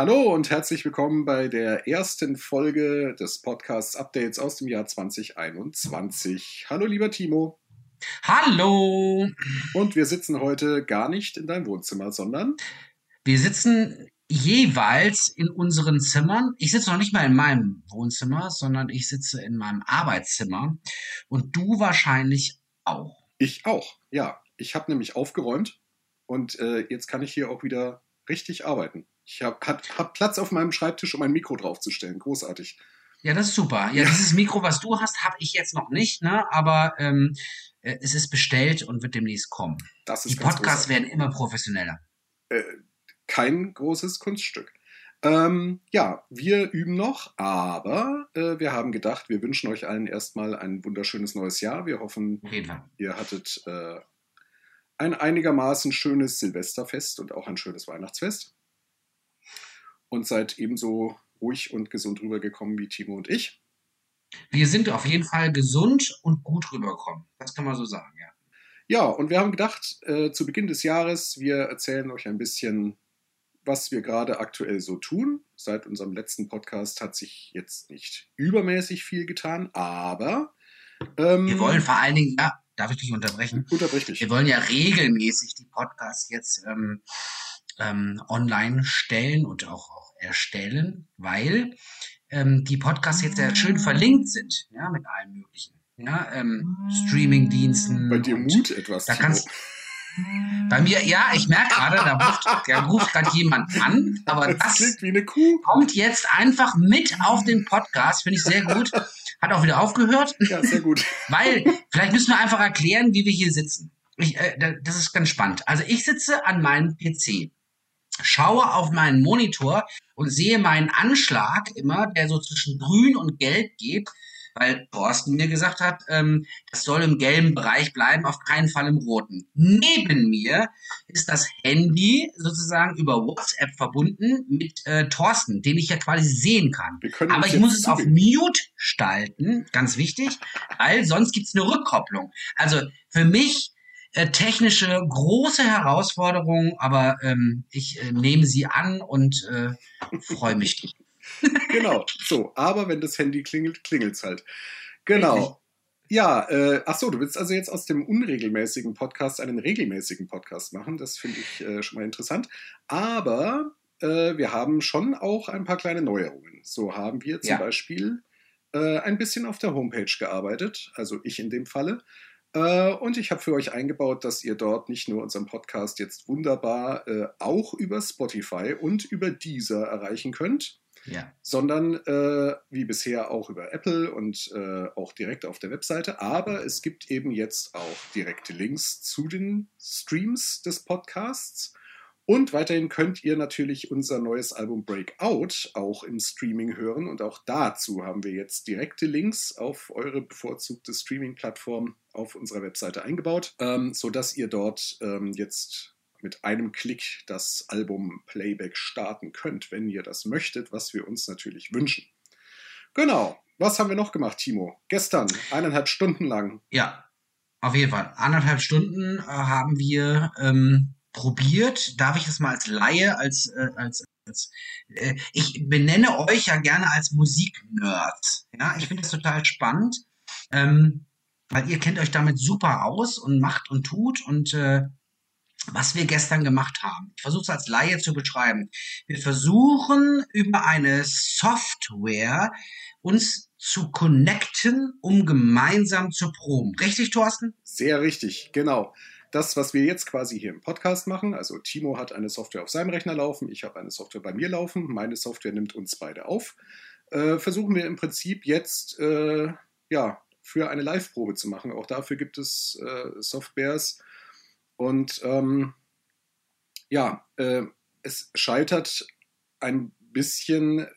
Hallo und herzlich willkommen bei der ersten Folge des Podcasts Updates aus dem Jahr 2021. Hallo lieber Timo. Hallo. Und wir sitzen heute gar nicht in deinem Wohnzimmer, sondern wir sitzen jeweils in unseren Zimmern. Ich sitze noch nicht mal in meinem Wohnzimmer, sondern ich sitze in meinem Arbeitszimmer und du wahrscheinlich auch. Ich auch, ja. Ich habe nämlich aufgeräumt und äh, jetzt kann ich hier auch wieder richtig arbeiten. Ich habe hab, hab Platz auf meinem Schreibtisch, um ein Mikro draufzustellen. Großartig. Ja, das ist super. Ja, dieses Mikro, was du hast, habe ich jetzt noch nicht, ne? aber ähm, äh, es ist bestellt und wird demnächst kommen. Das ist Die Podcasts werden immer professioneller. Äh, kein großes Kunststück. Ähm, ja, wir üben noch, aber äh, wir haben gedacht, wir wünschen euch allen erstmal ein wunderschönes neues Jahr. Wir hoffen, ihr hattet äh, ein einigermaßen schönes Silvesterfest und auch ein schönes Weihnachtsfest. Und seid ebenso ruhig und gesund rübergekommen wie Timo und ich. Wir sind auf jeden Fall gesund und gut rübergekommen. Das kann man so sagen, ja. Ja, und wir haben gedacht, äh, zu Beginn des Jahres, wir erzählen euch ein bisschen, was wir gerade aktuell so tun. Seit unserem letzten Podcast hat sich jetzt nicht übermäßig viel getan, aber. Ähm, wir wollen vor allen Dingen, ja, darf ich dich unterbrechen? Unterbrich mich. Wir wollen ja regelmäßig die Podcasts jetzt ähm, ähm, online stellen und auch, auch erstellen, weil ähm, die Podcasts jetzt ja schön verlinkt sind, ja, mit allen möglichen ja, ähm, Streaming-Diensten. Bei dir Mut etwas. Da kannst, bei mir, ja, ich merke gerade, da ruft, da ruft gerade jemand an, aber das, das kommt jetzt einfach mit auf den Podcast, finde ich sehr gut. Hat auch wieder aufgehört. Ja, sehr gut. Weil, vielleicht müssen wir einfach erklären, wie wir hier sitzen. Ich, äh, das ist ganz spannend. Also ich sitze an meinem PC, schaue auf meinen Monitor und sehe meinen Anschlag immer, der so zwischen grün und gelb geht weil Thorsten mir gesagt hat, ähm, das soll im gelben Bereich bleiben, auf keinen Fall im roten. Neben mir ist das Handy sozusagen über WhatsApp verbunden mit äh, Thorsten, den ich ja quasi sehen kann. Aber ich muss es auf Mute stalten, ganz wichtig, weil sonst gibt's eine Rückkopplung. Also für mich äh, technische große Herausforderung, aber ähm, ich äh, nehme sie an und äh, freue mich genau, so. Aber wenn das Handy klingelt, klingelt es halt. Genau. Ja, äh, ach so, du willst also jetzt aus dem unregelmäßigen Podcast einen regelmäßigen Podcast machen. Das finde ich äh, schon mal interessant. Aber äh, wir haben schon auch ein paar kleine Neuerungen. So haben wir zum ja. Beispiel äh, ein bisschen auf der Homepage gearbeitet, also ich in dem Falle. Äh, und ich habe für euch eingebaut, dass ihr dort nicht nur unseren Podcast jetzt wunderbar äh, auch über Spotify und über Deezer erreichen könnt, ja. sondern äh, wie bisher auch über Apple und äh, auch direkt auf der Webseite. Aber es gibt eben jetzt auch direkte Links zu den Streams des Podcasts. Und weiterhin könnt ihr natürlich unser neues Album Breakout auch im Streaming hören. Und auch dazu haben wir jetzt direkte Links auf eure bevorzugte Streaming-Plattform auf unserer Webseite eingebaut, ähm, sodass ihr dort ähm, jetzt mit einem Klick das Album Playback starten könnt, wenn ihr das möchtet, was wir uns natürlich wünschen. Genau. Was haben wir noch gemacht, Timo? Gestern, eineinhalb Stunden lang. Ja, auf jeden Fall. Eineinhalb Stunden äh, haben wir ähm, probiert. Darf ich das mal als Laie, als, äh, als, als äh, ich benenne euch ja gerne als Musiknerds. Ja, ich finde das total spannend. Ähm, weil ihr kennt euch damit super aus und macht und tut und äh, was wir gestern gemacht haben. Ich versuche es als Laie zu beschreiben. Wir versuchen über eine Software uns zu connecten, um gemeinsam zu proben. Richtig, Thorsten? Sehr richtig, genau. Das, was wir jetzt quasi hier im Podcast machen, also Timo hat eine Software auf seinem Rechner laufen, ich habe eine Software bei mir laufen, meine Software nimmt uns beide auf, äh, versuchen wir im Prinzip jetzt äh, ja, für eine Live-Probe zu machen. Auch dafür gibt es äh, Softwares, und ähm, ja, äh, es scheitert ein bisschen äh,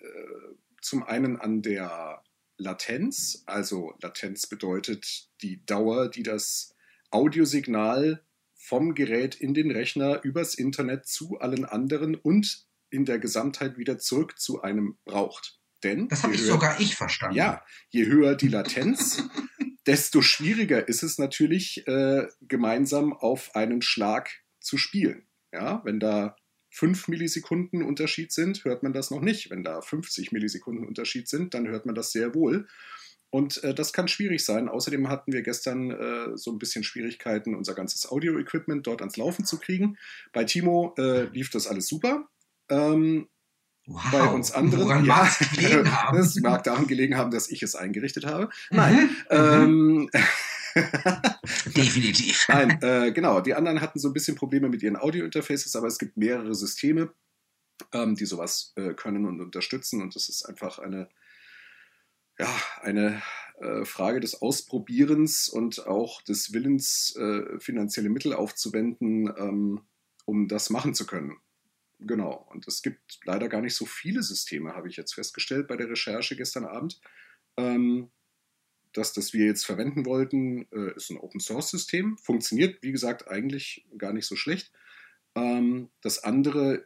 zum einen an der Latenz. Also Latenz bedeutet die Dauer, die das Audiosignal vom Gerät in den Rechner übers Internet zu allen anderen und in der Gesamtheit wieder zurück zu einem braucht. Denn das habe ich sogar ich verstanden. Ja, je höher die Latenz, desto schwieriger ist es natürlich, äh, gemeinsam auf einen Schlag zu spielen. Ja, wenn da 5 Millisekunden Unterschied sind, hört man das noch nicht. Wenn da 50 Millisekunden Unterschied sind, dann hört man das sehr wohl. Und äh, das kann schwierig sein. Außerdem hatten wir gestern äh, so ein bisschen Schwierigkeiten, unser ganzes Audio-Equipment dort ans Laufen zu kriegen. Bei Timo äh, lief das alles super. Ähm, wow. Bei uns anderen. Woran ja, das mag daran gelegen haben, dass ich es eingerichtet habe. Mhm. Nein. Mhm. Ähm, Definitiv. Nein, äh, genau. Die anderen hatten so ein bisschen Probleme mit ihren Audio-Interfaces, aber es gibt mehrere Systeme, ähm, die sowas äh, können und unterstützen. Und das ist einfach eine ja, eine äh, Frage des Ausprobierens und auch des Willens, äh, finanzielle Mittel aufzuwenden, ähm, um das machen zu können. Genau. Und es gibt leider gar nicht so viele Systeme, habe ich jetzt festgestellt bei der Recherche gestern Abend. Ähm, das, das wir jetzt verwenden wollten, äh, ist ein Open-Source-System. Funktioniert, wie gesagt, eigentlich gar nicht so schlecht. Ähm, das andere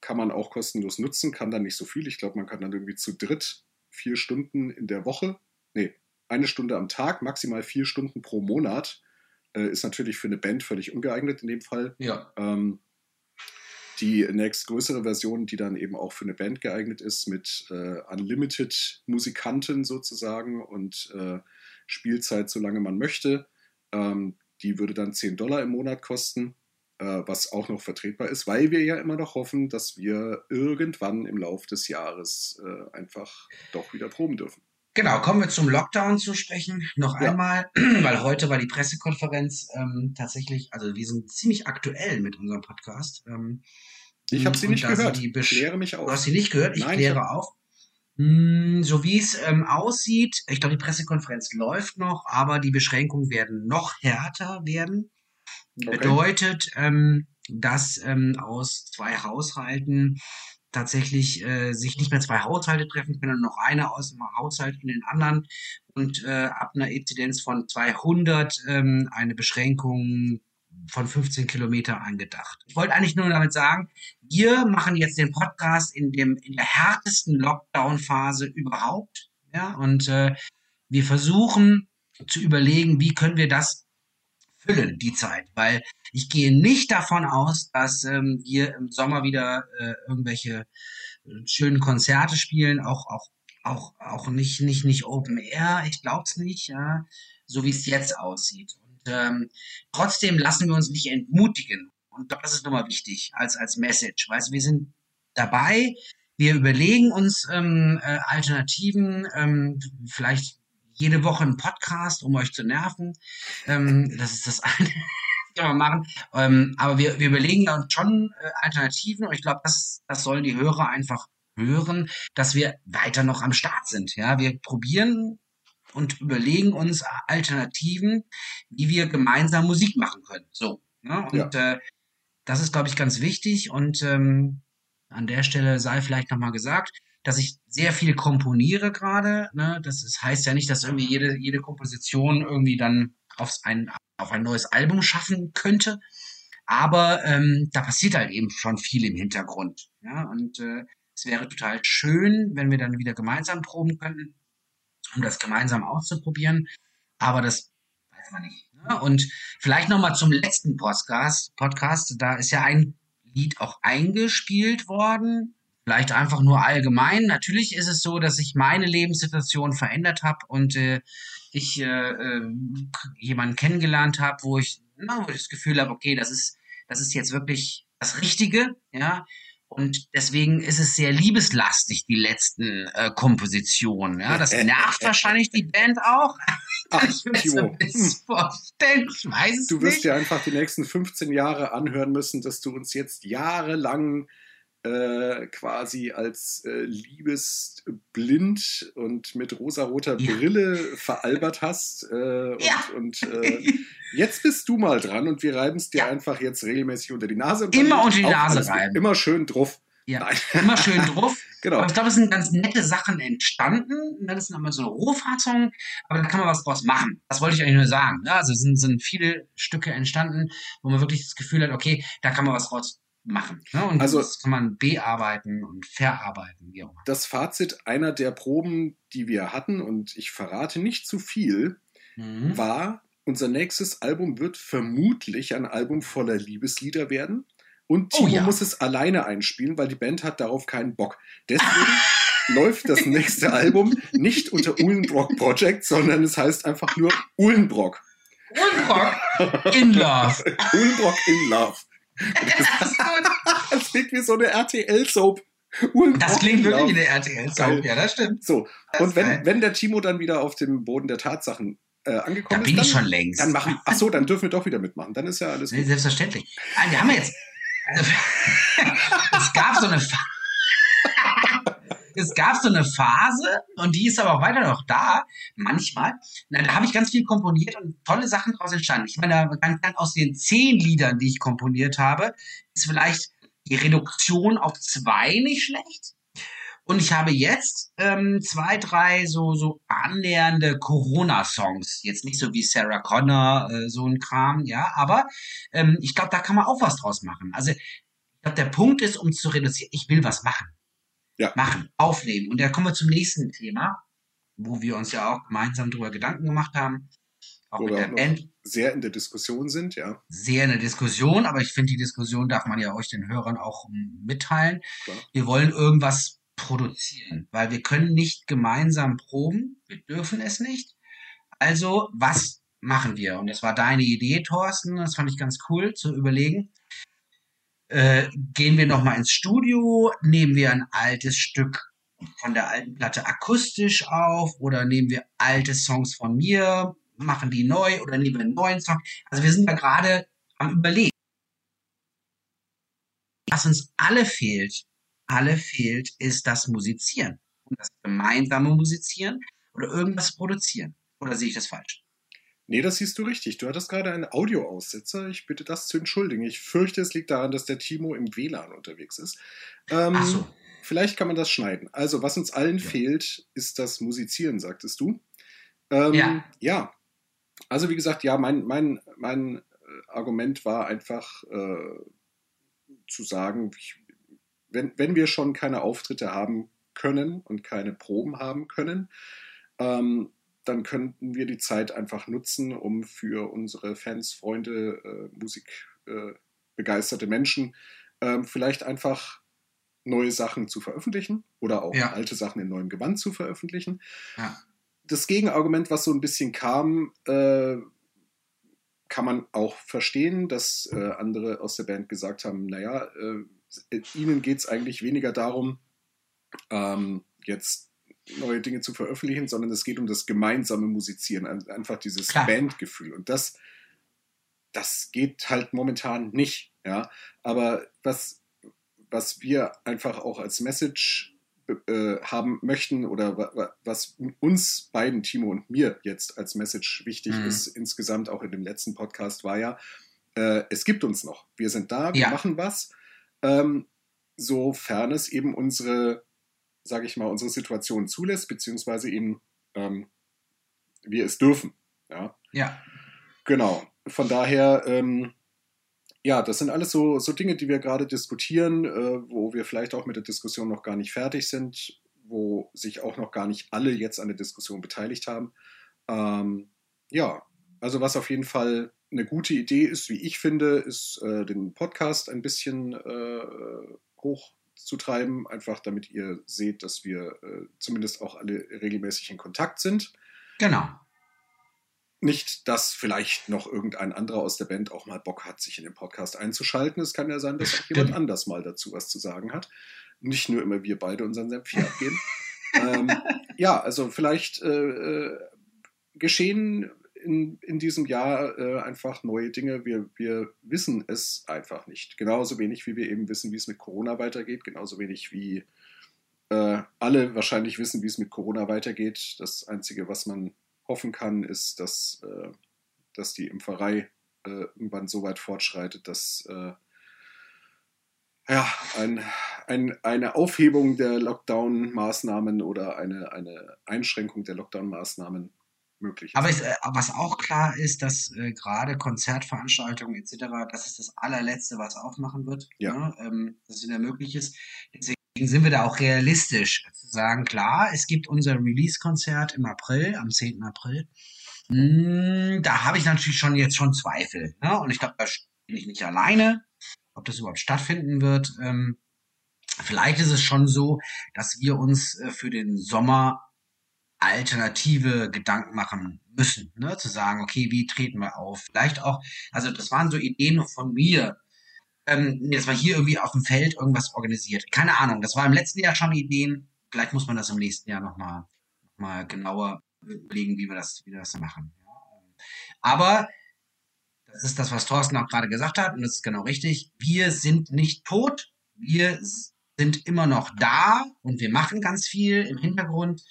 kann man auch kostenlos nutzen, kann dann nicht so viel. Ich glaube, man kann dann irgendwie zu dritt vier Stunden in der Woche, nee, eine Stunde am Tag, maximal vier Stunden pro Monat, äh, ist natürlich für eine Band völlig ungeeignet in dem Fall. Ja. Ähm, die nächstgrößere Version, die dann eben auch für eine Band geeignet ist, mit äh, Unlimited Musikanten sozusagen und äh, Spielzeit, solange man möchte, ähm, die würde dann 10 Dollar im Monat kosten äh, was auch noch vertretbar ist, weil wir ja immer noch hoffen, dass wir irgendwann im Laufe des Jahres äh, einfach doch wieder proben dürfen. Genau, kommen wir zum Lockdown zu sprechen. Noch ja. einmal, weil heute war die Pressekonferenz ähm, tatsächlich, also wir sind ziemlich aktuell mit unserem Podcast. Ähm, ich habe sie nicht gehört. Ich kläre mich auf. Du hast sie nicht gehört? Ich Nein, kläre ich auf. Hm, so wie es ähm, aussieht, ich glaube, die Pressekonferenz läuft noch, aber die Beschränkungen werden noch härter werden. Okay. Bedeutet, ähm, dass ähm, aus zwei Haushalten tatsächlich äh, sich nicht mehr zwei Haushalte treffen können, noch einer aus dem Haushalt in den anderen und äh, ab einer Inzidenz von 200 ähm, eine Beschränkung von 15 Kilometer angedacht. Ich wollte eigentlich nur damit sagen, wir machen jetzt den Podcast in dem in der härtesten Lockdown-Phase überhaupt, ja, und äh, wir versuchen zu überlegen, wie können wir das füllen, die Zeit. Weil ich gehe nicht davon aus, dass ähm, wir im Sommer wieder äh, irgendwelche äh, schönen Konzerte spielen, auch, auch, auch, auch nicht, nicht, nicht Open Air. Ich glaube es nicht, ja, so wie es jetzt aussieht. Und ähm, trotzdem lassen wir uns nicht entmutigen. Und das ist nochmal wichtig als, als Message. Weißt wir sind dabei, wir überlegen uns ähm, äh, Alternativen, ähm, vielleicht jede Woche einen Podcast, um euch zu nerven. Ähm, das ist das eine. kann man machen. Ähm, aber wir, wir überlegen uns schon äh, Alternativen und ich glaube, das, das sollen die Hörer einfach hören, dass wir weiter noch am Start sind. Ja, wir probieren und überlegen uns Alternativen, wie wir gemeinsam Musik machen können. So. Ne? Und ja. äh, das ist, glaube ich, ganz wichtig. Und ähm, an der Stelle sei vielleicht nochmal gesagt, dass ich sehr viel komponiere gerade. Ne? Das ist, heißt ja nicht, dass irgendwie jede, jede Komposition irgendwie dann aufs ein, auf ein neues Album schaffen könnte. Aber ähm, da passiert halt eben schon viel im Hintergrund. Ja? Und äh, es wäre total schön, wenn wir dann wieder gemeinsam proben könnten, um das gemeinsam auszuprobieren. Aber das weiß man nicht. Ne? Und vielleicht nochmal zum letzten Podcast. Podcast. Da ist ja ein Lied auch eingespielt worden vielleicht einfach nur allgemein. Natürlich ist es so, dass sich meine Lebenssituation verändert habe und äh, ich äh, äh, jemanden kennengelernt habe, wo ich, na, wo ich das Gefühl habe, okay, das ist, das ist jetzt wirklich das Richtige, ja. Und deswegen ist es sehr liebeslastig, die letzten äh, Kompositionen. Ja, das nervt wahrscheinlich die Band auch. Ach, ich Timo. vorstellen. Ich weiß es Du wirst nicht. dir einfach die nächsten 15 Jahre anhören müssen, dass du uns jetzt jahrelang äh, quasi als äh, liebesblind und mit rosaroter ja. Brille veralbert hast. Äh, und, ja. und äh, jetzt bist du mal dran und wir reiben es dir ja. einfach jetzt regelmäßig unter die Nase. Immer unter die Nase reiben. Immer schön drauf. Ja, Nein. immer schön drauf. genau. Aber ich glaube, es sind ganz nette Sachen entstanden. Das sind immer so eine Rohfassung, aber da kann man was draus machen. Das wollte ich eigentlich nur sagen. Ja, also es sind, sind viele Stücke entstanden, wo man wirklich das Gefühl hat, okay, da kann man was draus machen. Ne? Und also, das kann man bearbeiten und verarbeiten. Wie auch immer. Das Fazit einer der Proben, die wir hatten, und ich verrate nicht zu viel, mhm. war, unser nächstes Album wird vermutlich ein Album voller Liebeslieder werden, Und oh Timo oh, ja. muss es alleine einspielen, weil die Band hat darauf keinen Bock. Deswegen läuft das nächste Album nicht unter Uhlenbrock Project, sondern es heißt einfach nur Uhlenbrock. Uhlenbrock in Love. Uhlenbrock in Love. Das, das klingt wie so eine RTL-Soap. Das klingt wirklich wie eine RTL-Soap, ja, das stimmt. So, das und wenn, wenn der Timo dann wieder auf dem Boden der Tatsachen äh, angekommen da bin ist, dann, ich schon längst. Dann machen, ach so, dann dürfen wir doch wieder mitmachen. Dann ist ja alles gut. Selbstverständlich. Ah, wir haben jetzt. Also, es gab so eine. Es gab so eine Phase und die ist aber auch weiter noch da, manchmal. Na, da habe ich ganz viel komponiert und tolle Sachen daraus entstanden. Ich meine, ganz aus den zehn Liedern, die ich komponiert habe, ist vielleicht die Reduktion auf zwei nicht schlecht. Und ich habe jetzt ähm, zwei, drei so, so annähernde Corona-Songs. Jetzt nicht so wie Sarah Connor, äh, so ein Kram, ja, aber ähm, ich glaube, da kann man auch was draus machen. Also ich glaube, der Punkt ist, um zu reduzieren, ich will was machen. Ja. Machen, aufnehmen. Und da kommen wir zum nächsten Thema, wo wir uns ja auch gemeinsam darüber Gedanken gemacht haben. Auch wo mit der Band. Sehr in der Diskussion sind, ja. Sehr in der Diskussion, aber ich finde, die Diskussion darf man ja euch den Hörern auch mitteilen. Klar. Wir wollen irgendwas produzieren, weil wir können nicht gemeinsam proben. Wir dürfen es nicht. Also, was machen wir? Und das war deine Idee, Thorsten. Das fand ich ganz cool zu überlegen. Äh, gehen wir nochmal ins Studio, nehmen wir ein altes Stück von der alten Platte akustisch auf oder nehmen wir alte Songs von mir, machen die neu oder nehmen wir einen neuen Song. Also wir sind da gerade am Überlegen. Was uns alle fehlt, alle fehlt, ist das Musizieren. Und das gemeinsame Musizieren oder irgendwas produzieren. Oder sehe ich das falsch? Nee, das siehst du richtig. Du hattest gerade einen Audioaussetzer. Ich bitte das zu entschuldigen. Ich fürchte, es liegt daran, dass der Timo im WLAN unterwegs ist. Ähm, Ach so. Vielleicht kann man das schneiden. Also, was uns allen ja. fehlt, ist das Musizieren, sagtest du. Ähm, ja. ja. Also, wie gesagt, ja, mein, mein, mein äh, Argument war einfach äh, zu sagen, ich, wenn, wenn wir schon keine Auftritte haben können und keine Proben haben können, ähm, dann könnten wir die Zeit einfach nutzen, um für unsere Fans, Freunde, äh, musikbegeisterte äh, Menschen äh, vielleicht einfach neue Sachen zu veröffentlichen oder auch ja. alte Sachen in neuem Gewand zu veröffentlichen. Ja. Das Gegenargument, was so ein bisschen kam, äh, kann man auch verstehen, dass äh, andere aus der Band gesagt haben, naja, äh, ihnen geht es eigentlich weniger darum, ähm, jetzt neue Dinge zu veröffentlichen, sondern es geht um das gemeinsame Musizieren, einfach dieses Klar. Bandgefühl. Und das, das geht halt momentan nicht. Ja? Aber was, was wir einfach auch als Message äh, haben möchten oder was uns beiden, Timo und mir jetzt als Message wichtig mhm. ist, insgesamt auch in dem letzten Podcast, war ja, äh, es gibt uns noch. Wir sind da, wir ja. machen was. Ähm, sofern es eben unsere sage ich mal, unsere Situation zulässt, beziehungsweise eben ähm, wir es dürfen. Ja. ja. Genau. Von daher, ähm, ja, das sind alles so, so Dinge, die wir gerade diskutieren, äh, wo wir vielleicht auch mit der Diskussion noch gar nicht fertig sind, wo sich auch noch gar nicht alle jetzt an der Diskussion beteiligt haben. Ähm, ja, also was auf jeden Fall eine gute Idee ist, wie ich finde, ist äh, den Podcast ein bisschen äh, hoch zu treiben, einfach damit ihr seht, dass wir äh, zumindest auch alle regelmäßig in Kontakt sind. Genau. Nicht, dass vielleicht noch irgendein anderer aus der Band auch mal Bock hat, sich in den Podcast einzuschalten. Es kann ja sein, dass auch jemand anders mal dazu was zu sagen hat. Nicht nur immer wir beide unseren Senf hier abgeben. ähm, ja, also vielleicht äh, äh geschehen in, in diesem Jahr äh, einfach neue Dinge. Wir, wir wissen es einfach nicht. Genauso wenig, wie wir eben wissen, wie es mit Corona weitergeht. Genauso wenig, wie äh, alle wahrscheinlich wissen, wie es mit Corona weitergeht. Das Einzige, was man hoffen kann, ist, dass, äh, dass die Impferei äh, irgendwann so weit fortschreitet, dass äh, ja, ein, ein, eine Aufhebung der Lockdown-Maßnahmen oder eine, eine Einschränkung der Lockdown-Maßnahmen möglich ist. Aber es, äh, was auch klar ist, dass äh, gerade Konzertveranstaltungen etc., das ist das allerletzte, was aufmachen wird, ja. ne? ähm, das wieder möglich ist. Deswegen sind wir da auch realistisch zu sagen, klar, es gibt unser Release-Konzert im April, am 10. April. Hm, da habe ich natürlich schon jetzt schon Zweifel. Ne? Und ich glaube, da bin ich nicht alleine. ob das überhaupt stattfinden wird. Ähm, vielleicht ist es schon so, dass wir uns äh, für den Sommer alternative Gedanken machen müssen, ne? zu sagen, okay, wie treten wir auf? Vielleicht auch, also das waren so Ideen von mir, ähm, dass man hier irgendwie auf dem Feld irgendwas organisiert. Keine Ahnung, das war im letzten Jahr schon Ideen. Vielleicht muss man das im nächsten Jahr nochmal noch mal genauer überlegen, wie wir das, wie wir das machen. Aber das ist das, was Thorsten auch gerade gesagt hat, und das ist genau richtig. Wir sind nicht tot. Wir sind immer noch da und wir machen ganz viel im Hintergrund.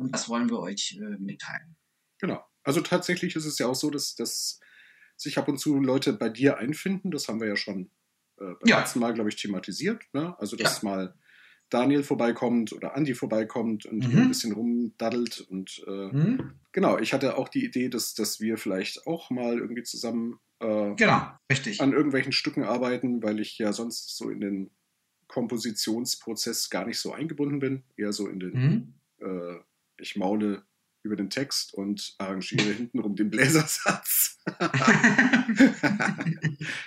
Und das wollen wir euch äh, mitteilen. Genau. Also tatsächlich ist es ja auch so, dass, dass sich ab und zu Leute bei dir einfinden. Das haben wir ja schon äh, beim ja. letzten Mal, glaube ich, thematisiert. Ne? Also, dass ja. mal Daniel vorbeikommt oder Andi vorbeikommt und mhm. ein bisschen rumdaddelt. Und äh, mhm. genau, ich hatte auch die Idee, dass, dass wir vielleicht auch mal irgendwie zusammen äh, genau, richtig. an irgendwelchen Stücken arbeiten, weil ich ja sonst so in den Kompositionsprozess gar nicht so eingebunden bin. Eher so in den, mhm. äh, ich maule über den Text und arrangiere hintenrum den Bläsersatz.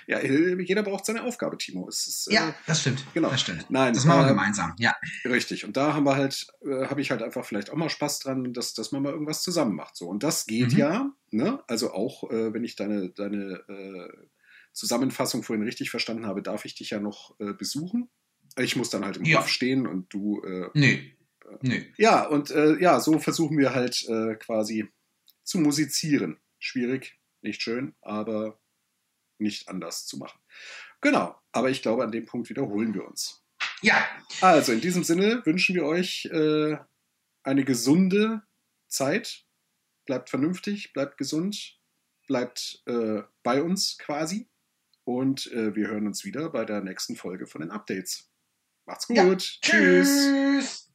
ja, jeder braucht seine Aufgabe, Timo. Ist, ja, äh, das stimmt. Genau. Das stimmt. Nein, das machen wir äh, gemeinsam. Ja. Richtig. Und da haben wir halt, äh, habe ich halt einfach vielleicht auch mal Spaß dran, dass, dass man mal irgendwas zusammen macht. So. Und das geht mhm. ja, ne? Also auch, äh, wenn ich deine, deine äh, Zusammenfassung vorhin richtig verstanden habe, darf ich dich ja noch äh, besuchen. Ich muss dann halt im ja. Hof stehen und du. nee Nee. Ja, und äh, ja, so versuchen wir halt äh, quasi zu musizieren. Schwierig, nicht schön, aber nicht anders zu machen. Genau, aber ich glaube, an dem Punkt wiederholen wir uns. Ja. Also in diesem Sinne wünschen wir euch äh, eine gesunde Zeit. Bleibt vernünftig, bleibt gesund, bleibt äh, bei uns quasi. Und äh, wir hören uns wieder bei der nächsten Folge von den Updates. Macht's gut. Ja. Tschüss.